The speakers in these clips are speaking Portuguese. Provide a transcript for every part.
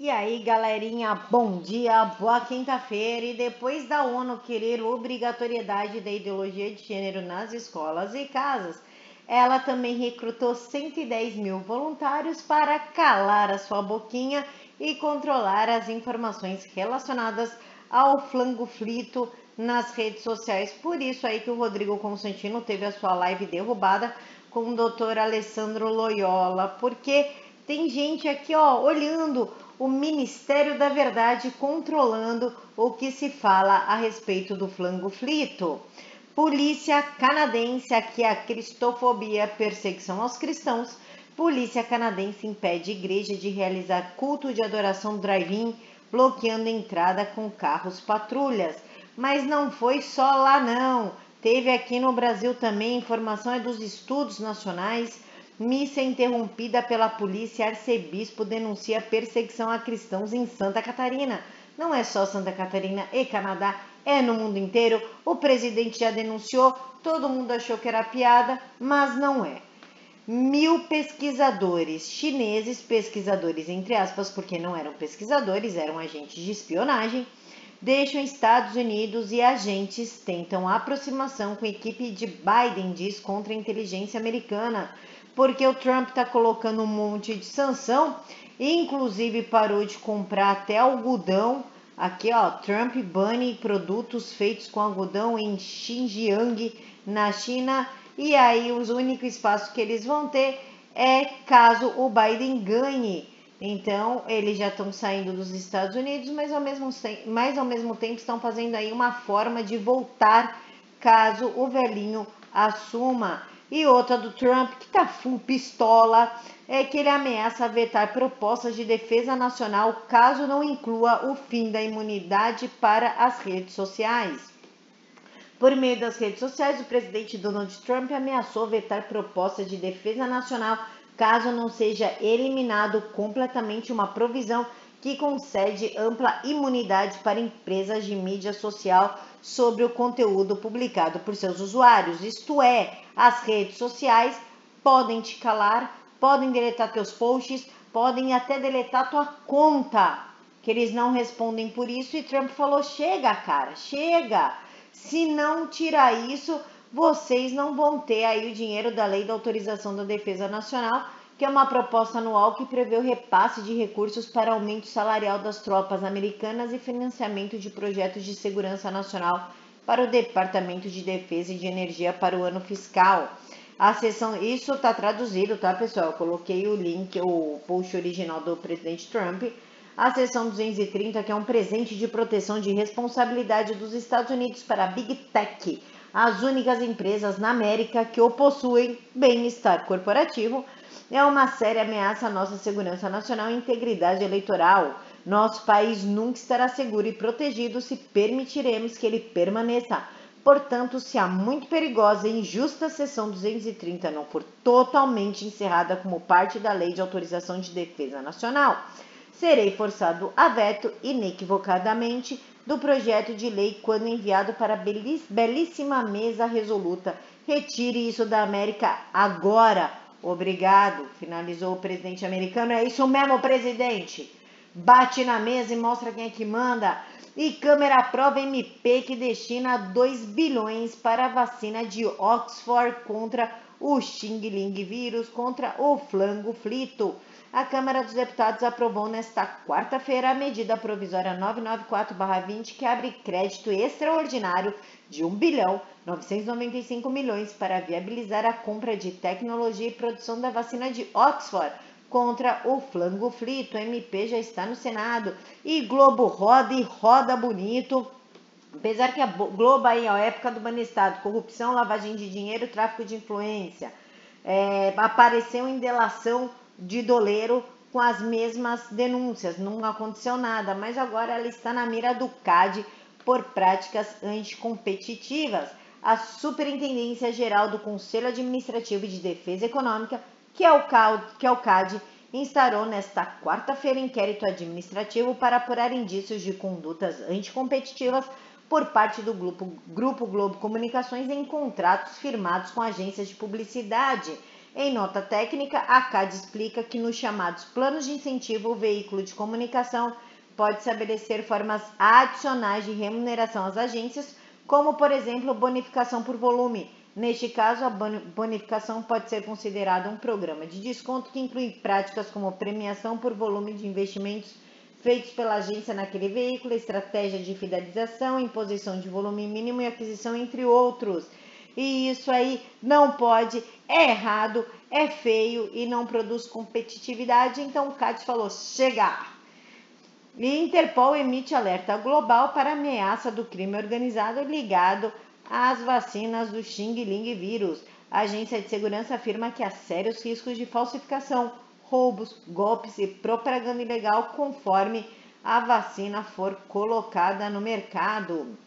E aí, galerinha, bom dia, boa quinta-feira. E depois da ONU querer obrigatoriedade da ideologia de gênero nas escolas e casas, ela também recrutou 110 mil voluntários para calar a sua boquinha e controlar as informações relacionadas ao flango flito nas redes sociais. Por isso aí que o Rodrigo Constantino teve a sua live derrubada com o doutor Alessandro Loyola, porque tem gente aqui, ó, olhando o Ministério da Verdade controlando o que se fala a respeito do flango flito. Polícia canadense, aqui a cristofobia, perseguição aos cristãos. Polícia canadense impede igreja de realizar culto de adoração drive-in, bloqueando entrada com carros patrulhas. Mas não foi só lá não. Teve aqui no Brasil também informação é dos estudos nacionais Missa interrompida pela polícia, arcebispo denuncia perseguição a cristãos em Santa Catarina. Não é só Santa Catarina e Canadá, é no mundo inteiro. O presidente já denunciou, todo mundo achou que era piada, mas não é. Mil pesquisadores chineses, pesquisadores entre aspas, porque não eram pesquisadores, eram agentes de espionagem, deixam Estados Unidos e agentes tentam aproximação com equipe de Biden, diz contra a inteligência americana porque o Trump está colocando um monte de sanção, inclusive parou de comprar até algodão. Aqui, ó, Trump bane produtos feitos com algodão em Xinjiang, na China, e aí os únicos espaços que eles vão ter é caso o Biden ganhe. Então, eles já estão saindo dos Estados Unidos, mas ao mesmo, mas ao mesmo tempo estão fazendo aí uma forma de voltar caso o velhinho assuma. E outra do Trump, que tá full pistola, é que ele ameaça vetar propostas de defesa nacional caso não inclua o fim da imunidade para as redes sociais. Por meio das redes sociais, o presidente Donald Trump ameaçou vetar propostas de defesa nacional caso não seja eliminado completamente uma provisão que concede ampla imunidade para empresas de mídia social sobre o conteúdo publicado por seus usuários. Isto é, as redes sociais podem te calar, podem deletar teus posts, podem até deletar tua conta, que eles não respondem por isso. E Trump falou: chega, cara, chega. Se não tirar isso, vocês não vão ter aí o dinheiro da Lei da Autorização da Defesa Nacional que é uma proposta anual que prevê o repasse de recursos para aumento salarial das tropas americanas e financiamento de projetos de segurança nacional para o Departamento de Defesa e de Energia para o ano fiscal. A sessão, isso está traduzido, tá, pessoal? Eu coloquei o link, o post original do presidente Trump. A seção 230, que é um presente de proteção de responsabilidade dos Estados Unidos para a Big Tech, as únicas empresas na América que o possuem bem-estar corporativo é uma séria ameaça à nossa segurança nacional e integridade eleitoral. Nosso país nunca estará seguro e protegido se permitiremos que ele permaneça. Portanto, se a muito perigosa e injusta sessão 230 não for totalmente encerrada como parte da Lei de Autorização de Defesa Nacional, serei forçado a veto inequivocadamente do projeto de lei quando enviado para a belíssima mesa resoluta. Retire isso da América agora Obrigado, finalizou o presidente americano. É isso mesmo, presidente. Bate na mesa e mostra quem é que manda. E Câmara aprova MP que destina 2 bilhões para a vacina de Oxford contra o Xing Ling vírus, contra o flango flito. A Câmara dos Deputados aprovou nesta quarta-feira a medida provisória 994-20 que abre crédito extraordinário de 1 bilhão 995 milhões para viabilizar a compra de tecnologia e produção da vacina de Oxford contra o flango flito. O MP já está no Senado e Globo roda e roda bonito. Apesar que a Globo aí, ó, época do Banestado, corrupção, lavagem de dinheiro, tráfico de influência, é, apareceu em delação de doleiro com as mesmas denúncias, não aconteceu nada, mas agora ela está na mira do CAD por práticas anticompetitivas a Superintendência Geral do Conselho Administrativo de Defesa Econômica, que é o CAD, que é o CAD instaurou nesta quarta-feira inquérito administrativo para apurar indícios de condutas anticompetitivas por parte do grupo, grupo Globo Comunicações em contratos firmados com agências de publicidade. Em nota técnica, a CAD explica que nos chamados planos de incentivo, o veículo de comunicação pode estabelecer formas adicionais de remuneração às agências, como, por exemplo, bonificação por volume. Neste caso, a bonificação pode ser considerada um programa de desconto que inclui práticas como premiação por volume de investimentos feitos pela agência naquele veículo, estratégia de fidelização, imposição de volume mínimo e aquisição, entre outros. E isso aí não pode, é errado, é feio e não produz competitividade. Então o CAT falou: chega! E Interpol emite alerta global para ameaça do crime organizado ligado às vacinas do Xing Ling vírus. A agência de segurança afirma que há sérios riscos de falsificação roubos, golpes e propaganda ilegal conforme a vacina for colocada no mercado.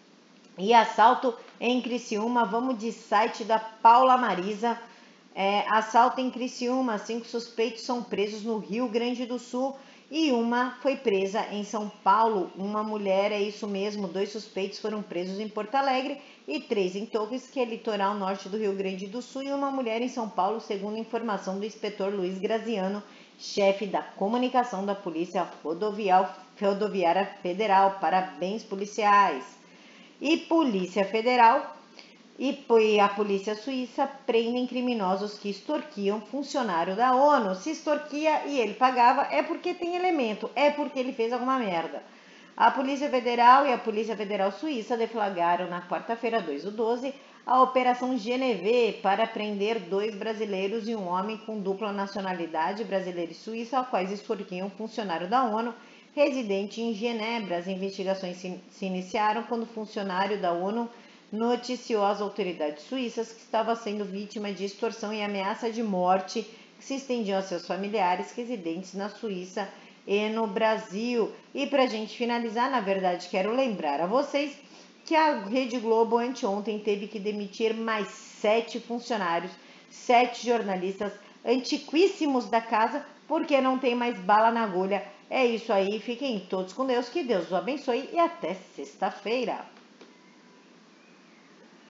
E assalto em Criciúma, vamos de site da Paula Marisa. É, assalto em Criciúma, cinco suspeitos são presos no Rio Grande do Sul e uma foi presa em São Paulo. Uma mulher, é isso mesmo, dois suspeitos foram presos em Porto Alegre e três em Torres, que é litoral norte do Rio Grande do Sul, e uma mulher em São Paulo, segundo informação do inspetor Luiz Graziano, chefe da comunicação da Polícia Rodoviária Federal. Parabéns, policiais! E Polícia Federal e a polícia suíça prendem criminosos que extorquiam funcionário da ONU. Se extorquia e ele pagava, é porque tem elemento, é porque ele fez alguma merda. A Polícia Federal e a Polícia Federal Suíça deflagraram na quarta-feira, 2 do 12, a Operação Geneve para prender dois brasileiros e um homem com dupla nacionalidade brasileira e suíça, ao quais extorquiam funcionário da ONU residente em Genebra. As investigações se iniciaram quando o funcionário da ONU noticiou às autoridades suíças que estava sendo vítima de extorsão e ameaça de morte que se estendiam a seus familiares residentes na Suíça e no Brasil. E para a gente finalizar, na verdade, quero lembrar a vocês que a Rede Globo anteontem teve que demitir mais sete funcionários, sete jornalistas antiquíssimos da casa, porque não tem mais bala na agulha. É isso aí, fiquem todos com Deus, que Deus os abençoe e até sexta-feira.